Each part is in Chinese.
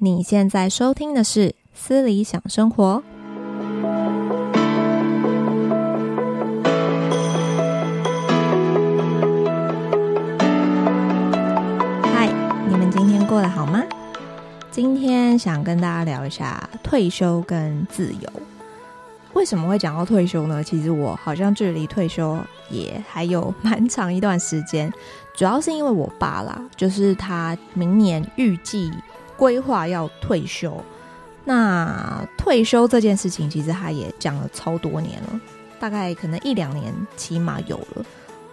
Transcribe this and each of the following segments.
你现在收听的是《私理想生活》。嗨，你们今天过得好吗？今天想跟大家聊一下退休跟自由。为什么会讲到退休呢？其实我好像距离退休也还有蛮长一段时间，主要是因为我爸啦，就是他明年预计。规划要退休，那退休这件事情其实他也讲了超多年了，大概可能一两年起码有了。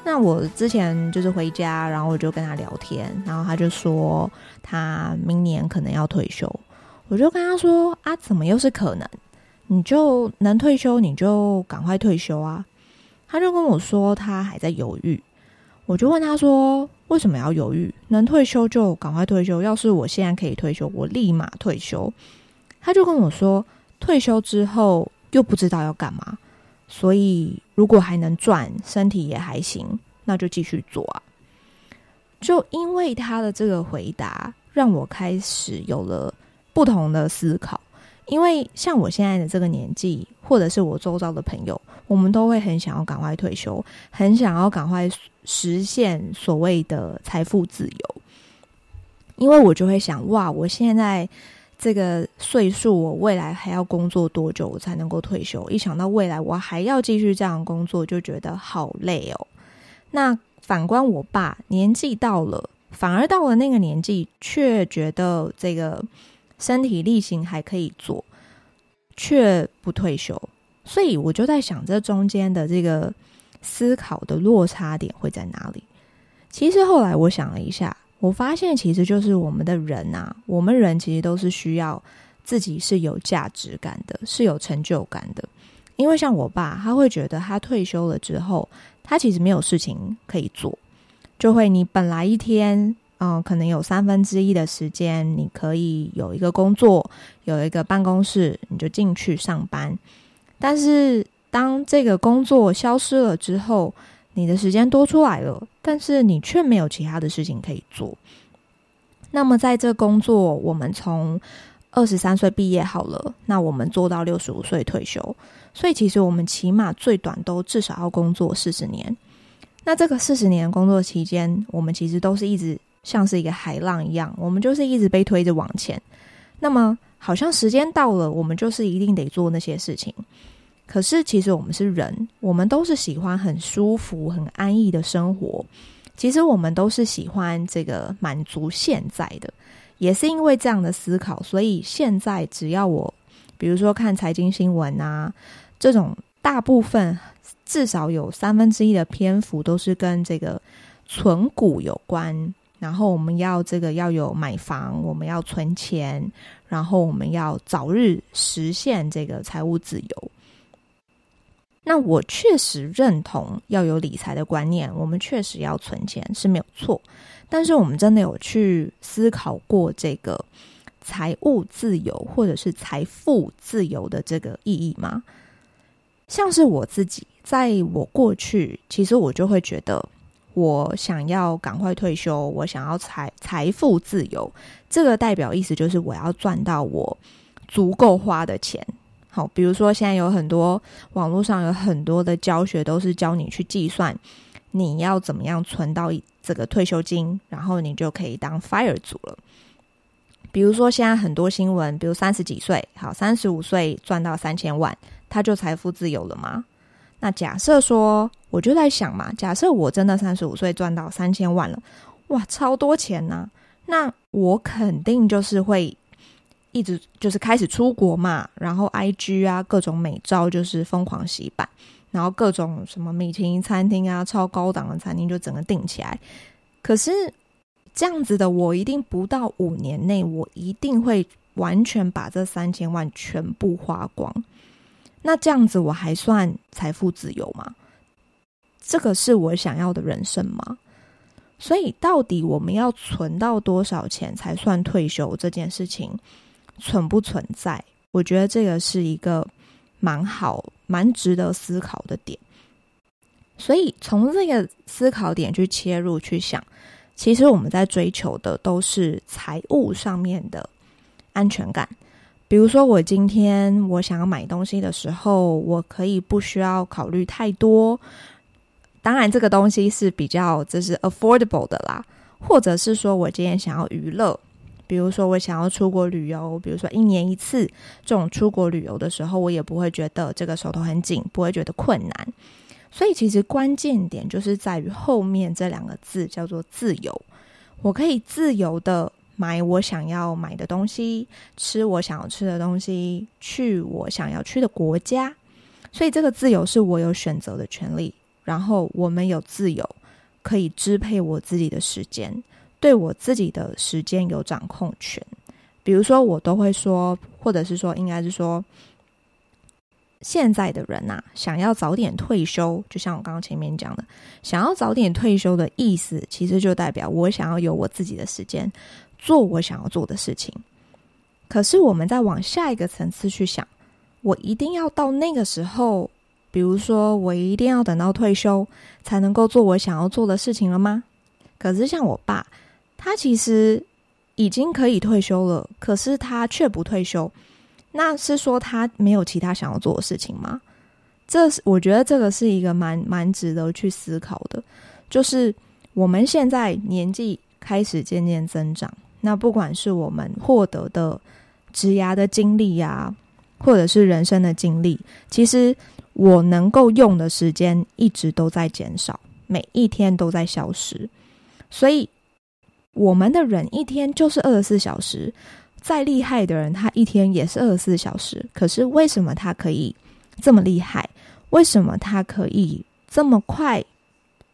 那我之前就是回家，然后我就跟他聊天，然后他就说他明年可能要退休，我就跟他说啊，怎么又是可能？你就能退休你就赶快退休啊！他就跟我说他还在犹豫。我就问他说：“为什么要犹豫？能退休就赶快退休。要是我现在可以退休，我立马退休。”他就跟我说：“退休之后又不知道要干嘛，所以如果还能赚，身体也还行，那就继续做啊。”就因为他的这个回答，让我开始有了不同的思考。因为像我现在的这个年纪，或者是我周遭的朋友，我们都会很想要赶快退休，很想要赶快实现所谓的财富自由。因为我就会想，哇，我现在这个岁数，我未来还要工作多久，我才能够退休？一想到未来我还要继续这样工作，就觉得好累哦。那反观我爸，年纪到了，反而到了那个年纪，却觉得这个。身体力行还可以做，却不退休，所以我就在想，这中间的这个思考的落差点会在哪里？其实后来我想了一下，我发现其实就是我们的人啊，我们人其实都是需要自己是有价值感的，是有成就感的。因为像我爸，他会觉得他退休了之后，他其实没有事情可以做，就会你本来一天。嗯，可能有三分之一的时间，你可以有一个工作，有一个办公室，你就进去上班。但是，当这个工作消失了之后，你的时间多出来了，但是你却没有其他的事情可以做。那么，在这工作，我们从二十三岁毕业好了，那我们做到六十五岁退休，所以其实我们起码最短都至少要工作四十年。那这个四十年工作期间，我们其实都是一直。像是一个海浪一样，我们就是一直被推着往前。那么，好像时间到了，我们就是一定得做那些事情。可是，其实我们是人，我们都是喜欢很舒服、很安逸的生活。其实，我们都是喜欢这个满足现在的。也是因为这样的思考，所以现在只要我，比如说看财经新闻啊，这种大部分至少有三分之一的篇幅都是跟这个存股有关。然后我们要这个要有买房，我们要存钱，然后我们要早日实现这个财务自由。那我确实认同要有理财的观念，我们确实要存钱是没有错。但是我们真的有去思考过这个财务自由或者是财富自由的这个意义吗？像是我自己，在我过去，其实我就会觉得。我想要赶快退休，我想要财财富自由，这个代表意思就是我要赚到我足够花的钱。好，比如说现在有很多网络上有很多的教学，都是教你去计算你要怎么样存到这个退休金，然后你就可以当 FIRE 族了。比如说现在很多新闻，比如三十几岁，好，三十五岁赚到三千万，他就财富自由了吗？那假设说，我就在想嘛，假设我真的三十五岁赚到三千万了，哇，超多钱呢！那我肯定就是会一直就是开始出国嘛，然后 IG 啊各种美照就是疯狂洗版，然后各种什么米其林餐厅啊超高档的餐厅就整个订起来。可是这样子的我，一定不到五年内，我一定会完全把这三千万全部花光。那这样子我还算财富自由吗？这个是我想要的人生吗？所以到底我们要存到多少钱才算退休这件事情存不存在？我觉得这个是一个蛮好、蛮值得思考的点。所以从这个思考点去切入去想，其实我们在追求的都是财务上面的安全感。比如说，我今天我想要买东西的时候，我可以不需要考虑太多。当然，这个东西是比较就是 affordable 的啦，或者是说我今天想要娱乐，比如说我想要出国旅游，比如说一年一次这种出国旅游的时候，我也不会觉得这个手头很紧，不会觉得困难。所以，其实关键点就是在于后面这两个字，叫做自由。我可以自由的。买我想要买的东西，吃我想要吃的东西，去我想要去的国家。所以这个自由是我有选择的权利。然后我们有自由，可以支配我自己的时间，对我自己的时间有掌控权。比如说，我都会说，或者是说，应该是说，现在的人呐，想要早点退休，就像我刚刚前面讲的，想要早点退休的意思，其实就代表我想要有我自己的时间。做我想要做的事情，可是我们再往下一个层次去想，我一定要到那个时候，比如说我一定要等到退休才能够做我想要做的事情了吗？可是像我爸，他其实已经可以退休了，可是他却不退休，那是说他没有其他想要做的事情吗？这是我觉得这个是一个蛮蛮值得去思考的，就是我们现在年纪开始渐渐增长。那不管是我们获得的职涯的经历呀，或者是人生的经历，其实我能够用的时间一直都在减少，每一天都在消失。所以，我们的人一天就是二十四小时，再厉害的人，他一天也是二十四小时。可是，为什么他可以这么厉害？为什么他可以这么快？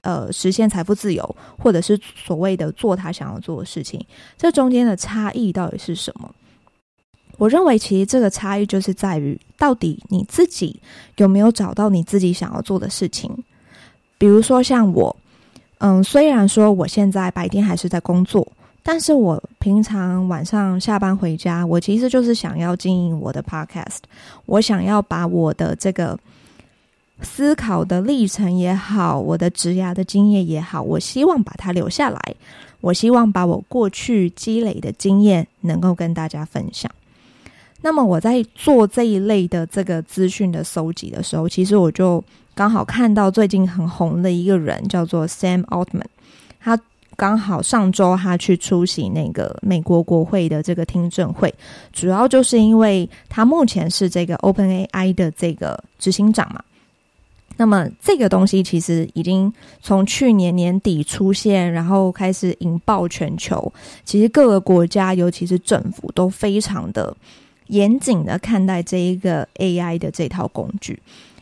呃，实现财富自由，或者是所谓的做他想要做的事情，这中间的差异到底是什么？我认为，其实这个差异就是在于，到底你自己有没有找到你自己想要做的事情。比如说，像我，嗯，虽然说我现在白天还是在工作，但是我平常晚上下班回家，我其实就是想要经营我的 podcast，我想要把我的这个。思考的历程也好，我的职涯的经验也好，我希望把它留下来。我希望把我过去积累的经验能够跟大家分享。那么我在做这一类的这个资讯的搜集的时候，其实我就刚好看到最近很红的一个人叫做 Sam Altman，他刚好上周他去出席那个美国国会的这个听证会，主要就是因为他目前是这个 OpenAI 的这个执行长嘛。那么这个东西其实已经从去年年底出现，然后开始引爆全球。其实各个国家，尤其是政府，都非常的严谨的看待这一个 AI 的这套工具，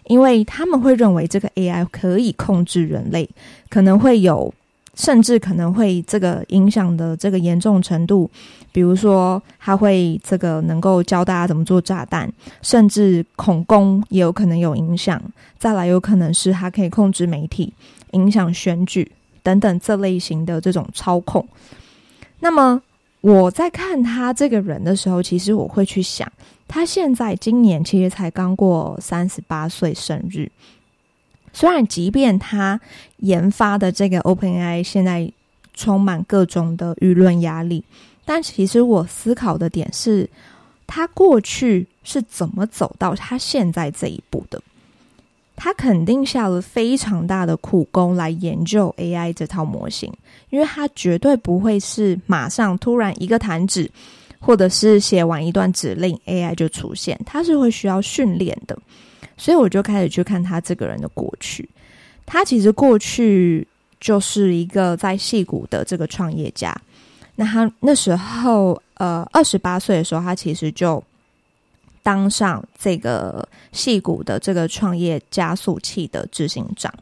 因为他们会认为这个 AI 可以控制人类，可能会有。甚至可能会这个影响的这个严重程度，比如说他会这个能够教大家怎么做炸弹，甚至恐攻也有可能有影响。再来，有可能是他可以控制媒体、影响选举等等这类型的这种操控。那么我在看他这个人的时候，其实我会去想，他现在今年其实才刚过三十八岁生日。虽然，即便他研发的这个 OpenAI 现在充满各种的舆论压力，但其实我思考的点是，他过去是怎么走到他现在这一步的？他肯定下了非常大的苦功来研究 AI 这套模型，因为他绝对不会是马上突然一个弹指，或者是写完一段指令 AI 就出现，他是会需要训练的。所以我就开始去看他这个人的过去。他其实过去就是一个在戏谷的这个创业家。那他那时候呃二十八岁的时候，他其实就当上这个戏谷的这个创业加速器的执行长。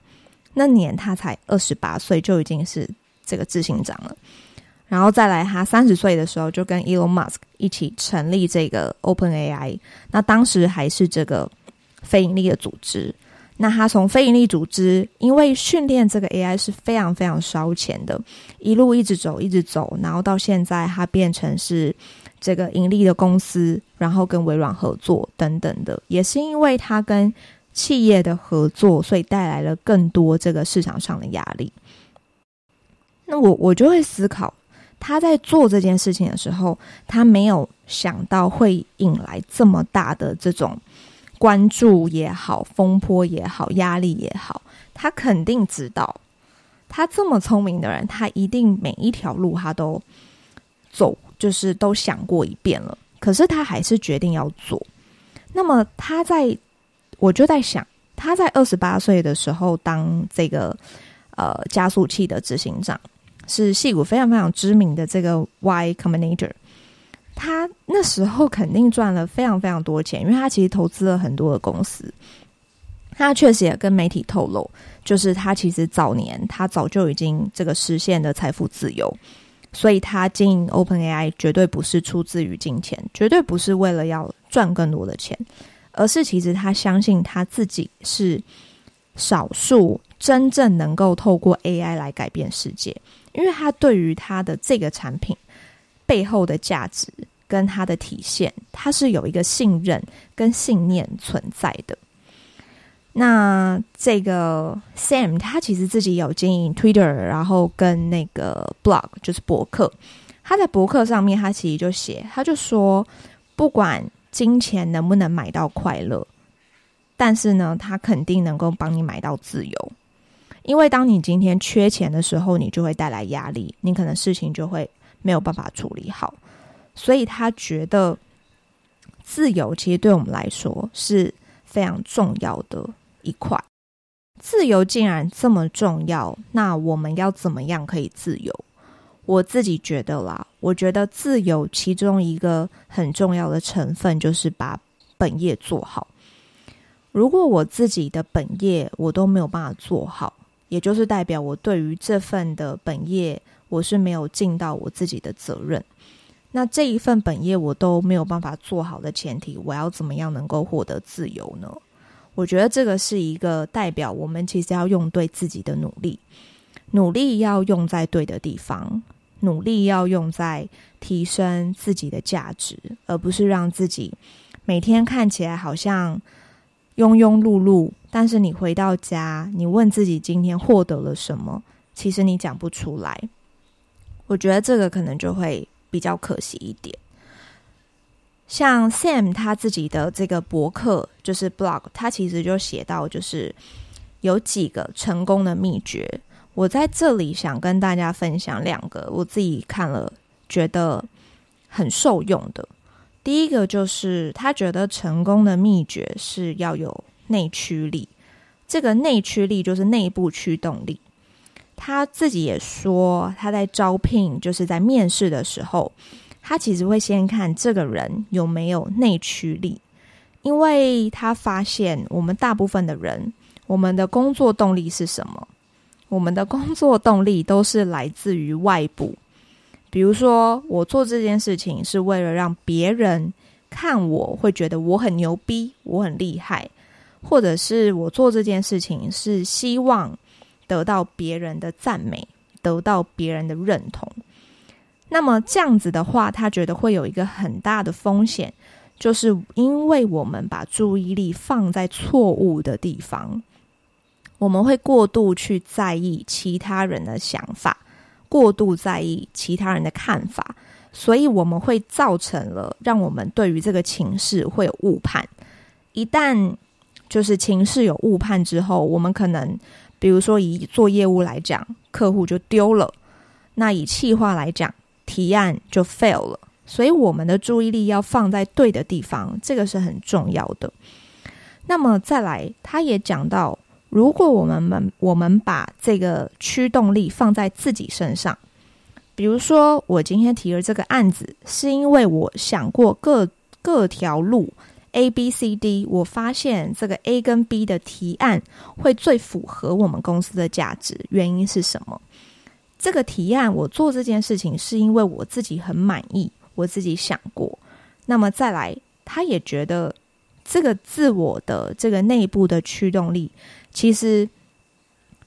那年他才二十八岁，就已经是这个执行长了。然后再来，他三十岁的时候就跟 Elon Musk 一起成立这个 OpenAI。那当时还是这个。非盈利的组织，那他从非盈利组织，因为训练这个 AI 是非常非常烧钱的，一路一直走一直走，然后到现在它变成是这个盈利的公司，然后跟微软合作等等的，也是因为它跟企业的合作，所以带来了更多这个市场上的压力。那我我就会思考，他在做这件事情的时候，他没有想到会引来这么大的这种关注也好、风波也好、压力也好，他肯定知道，他这么聪明的人，他一定每一条路他都走，就是都想过一遍了。可是他还是决定要做。那么他在，我就在想，他在二十八岁的时候当这个呃加速器的执行长。是戏骨非常非常知名的这个 Y Combinator，他那时候肯定赚了非常非常多钱，因为他其实投资了很多的公司。他确实也跟媒体透露，就是他其实早年他早就已经这个实现了财富自由，所以他经营 OpenAI 绝对不是出自于金钱，绝对不是为了要赚更多的钱，而是其实他相信他自己是少数真正能够透过 AI 来改变世界。因为他对于他的这个产品背后的价值跟他的体现，他是有一个信任跟信念存在的。那这个 Sam 他其实自己有经营 Twitter，然后跟那个 blog 就是博客。他在博客上面，他其实就写，他就说，不管金钱能不能买到快乐，但是呢，他肯定能够帮你买到自由。因为当你今天缺钱的时候，你就会带来压力，你可能事情就会没有办法处理好。所以他觉得自由其实对我们来说是非常重要的一块。自由竟然这么重要，那我们要怎么样可以自由？我自己觉得啦，我觉得自由其中一个很重要的成分就是把本业做好。如果我自己的本业我都没有办法做好，也就是代表我对于这份的本业，我是没有尽到我自己的责任。那这一份本业我都没有办法做好的前提，我要怎么样能够获得自由呢？我觉得这个是一个代表我们其实要用对自己的努力，努力要用在对的地方，努力要用在提升自己的价值，而不是让自己每天看起来好像庸庸碌碌。但是你回到家，你问自己今天获得了什么？其实你讲不出来。我觉得这个可能就会比较可惜一点。像 Sam 他自己的这个博客，就是 blog，他其实就写到，就是有几个成功的秘诀。我在这里想跟大家分享两个，我自己看了觉得很受用的。第一个就是他觉得成功的秘诀是要有。内驱力，这个内驱力就是内部驱动力。他自己也说，他在招聘，就是在面试的时候，他其实会先看这个人有没有内驱力，因为他发现我们大部分的人，我们的工作动力是什么？我们的工作动力都是来自于外部，比如说，我做这件事情是为了让别人看我会觉得我很牛逼，我很厉害。或者是我做这件事情是希望得到别人的赞美，得到别人的认同。那么这样子的话，他觉得会有一个很大的风险，就是因为我们把注意力放在错误的地方，我们会过度去在意其他人的想法，过度在意其他人的看法，所以我们会造成了让我们对于这个情势会有误判。一旦就是情势有误判之后，我们可能，比如说以做业务来讲，客户就丢了；那以企划来讲，提案就 fail 了。所以我们的注意力要放在对的地方，这个是很重要的。那么再来，他也讲到，如果我们们我们把这个驱动力放在自己身上，比如说我今天提了这个案子，是因为我想过各各条路。A、B、C、D，我发现这个 A 跟 B 的提案会最符合我们公司的价值，原因是什么？这个提案我做这件事情是因为我自己很满意，我自己想过。那么再来，他也觉得这个自我的这个内部的驱动力，其实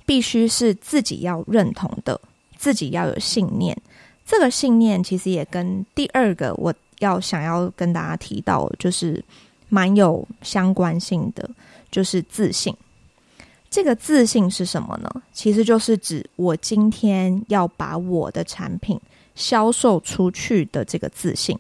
必须是自己要认同的，自己要有信念。这个信念其实也跟第二个我要想要跟大家提到，就是。蛮有相关性的，就是自信。这个自信是什么呢？其实就是指我今天要把我的产品销售出去的这个自信。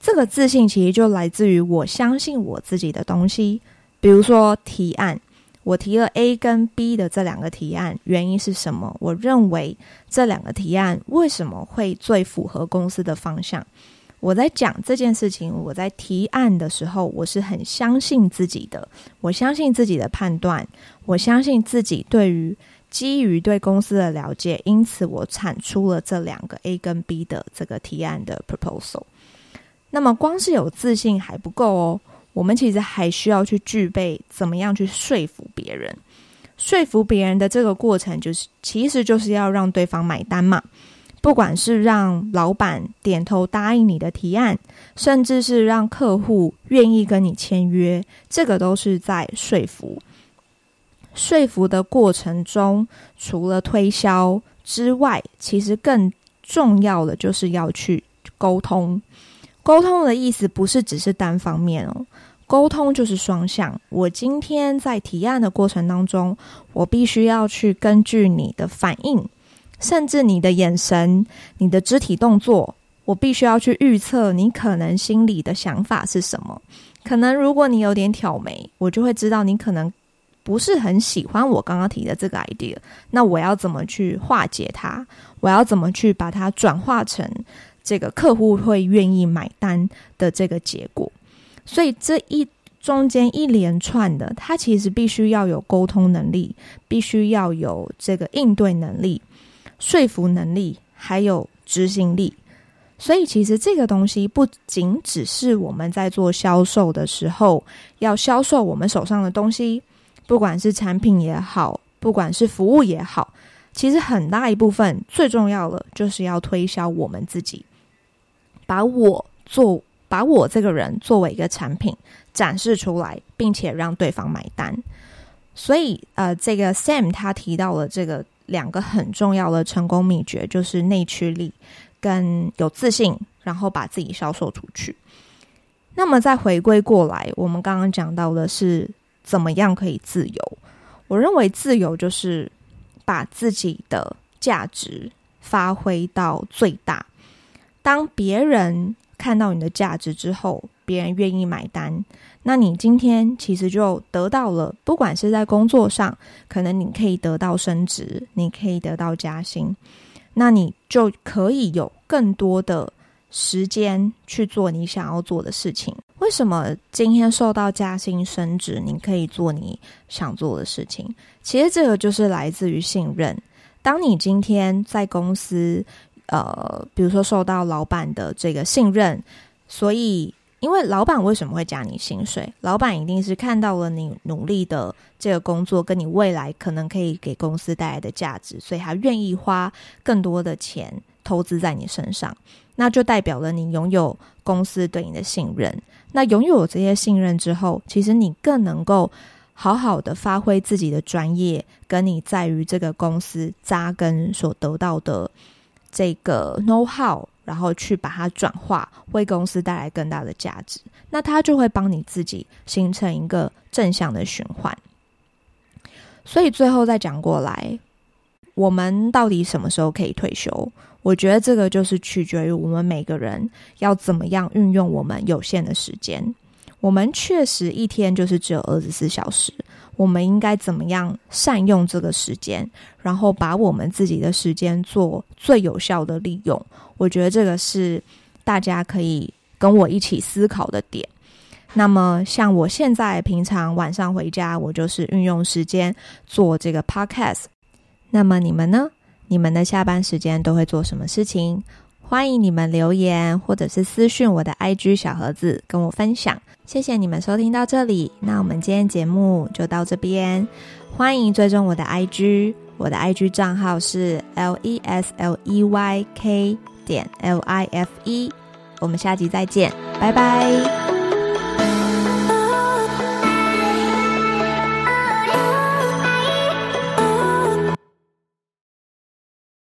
这个自信其实就来自于我相信我自己的东西。比如说提案，我提了 A 跟 B 的这两个提案，原因是什么？我认为这两个提案为什么会最符合公司的方向？我在讲这件事情，我在提案的时候，我是很相信自己的，我相信自己的判断，我相信自己对于基于对公司的了解，因此我产出了这两个 A 跟 B 的这个提案的 proposal。那么光是有自信还不够哦，我们其实还需要去具备怎么样去说服别人，说服别人的这个过程，就是其实就是要让对方买单嘛。不管是让老板点头答应你的提案，甚至是让客户愿意跟你签约，这个都是在说服。说服的过程中，除了推销之外，其实更重要的就是要去沟通。沟通的意思不是只是单方面哦，沟通就是双向。我今天在提案的过程当中，我必须要去根据你的反应。甚至你的眼神、你的肢体动作，我必须要去预测你可能心里的想法是什么。可能如果你有点挑眉，我就会知道你可能不是很喜欢我刚刚提的这个 idea。那我要怎么去化解它？我要怎么去把它转化成这个客户会愿意买单的这个结果？所以这一中间一连串的，它其实必须要有沟通能力，必须要有这个应对能力。说服能力还有执行力，所以其实这个东西不仅只是我们在做销售的时候要销售我们手上的东西，不管是产品也好，不管是服务也好，其实很大一部分最重要的就是要推销我们自己，把我做把我这个人作为一个产品展示出来，并且让对方买单。所以呃，这个 Sam 他提到了这个。两个很重要的成功秘诀就是内驱力跟有自信，然后把自己销售出去。那么再回归过来，我们刚刚讲到的是怎么样可以自由。我认为自由就是把自己的价值发挥到最大。当别人看到你的价值之后，别人愿意买单。那你今天其实就得到了，不管是在工作上，可能你可以得到升职，你可以得到加薪，那你就可以有更多的时间去做你想要做的事情。为什么今天受到加薪升职，你可以做你想做的事情？其实这个就是来自于信任。当你今天在公司，呃，比如说受到老板的这个信任，所以。因为老板为什么会加你薪水？老板一定是看到了你努力的这个工作，跟你未来可能可以给公司带来的价值，所以他愿意花更多的钱投资在你身上。那就代表了你拥有公司对你的信任。那拥有这些信任之后，其实你更能够好好的发挥自己的专业，跟你在于这个公司扎根所得到的这个 know how。然后去把它转化，为公司带来更大的价值，那它就会帮你自己形成一个正向的循环。所以最后再讲过来，我们到底什么时候可以退休？我觉得这个就是取决于我们每个人要怎么样运用我们有限的时间。我们确实一天就是只有二十四小时。我们应该怎么样善用这个时间，然后把我们自己的时间做最有效的利用？我觉得这个是大家可以跟我一起思考的点。那么，像我现在平常晚上回家，我就是运用时间做这个 podcast。那么你们呢？你们的下班时间都会做什么事情？欢迎你们留言或者是私信我的 IG 小盒子跟我分享。谢谢你们收听到这里，那我们今天节目就到这边。欢迎追踪我的 IG，我的 IG 账号是 L E S L E Y K 点 L I F E。我们下集再见，拜拜。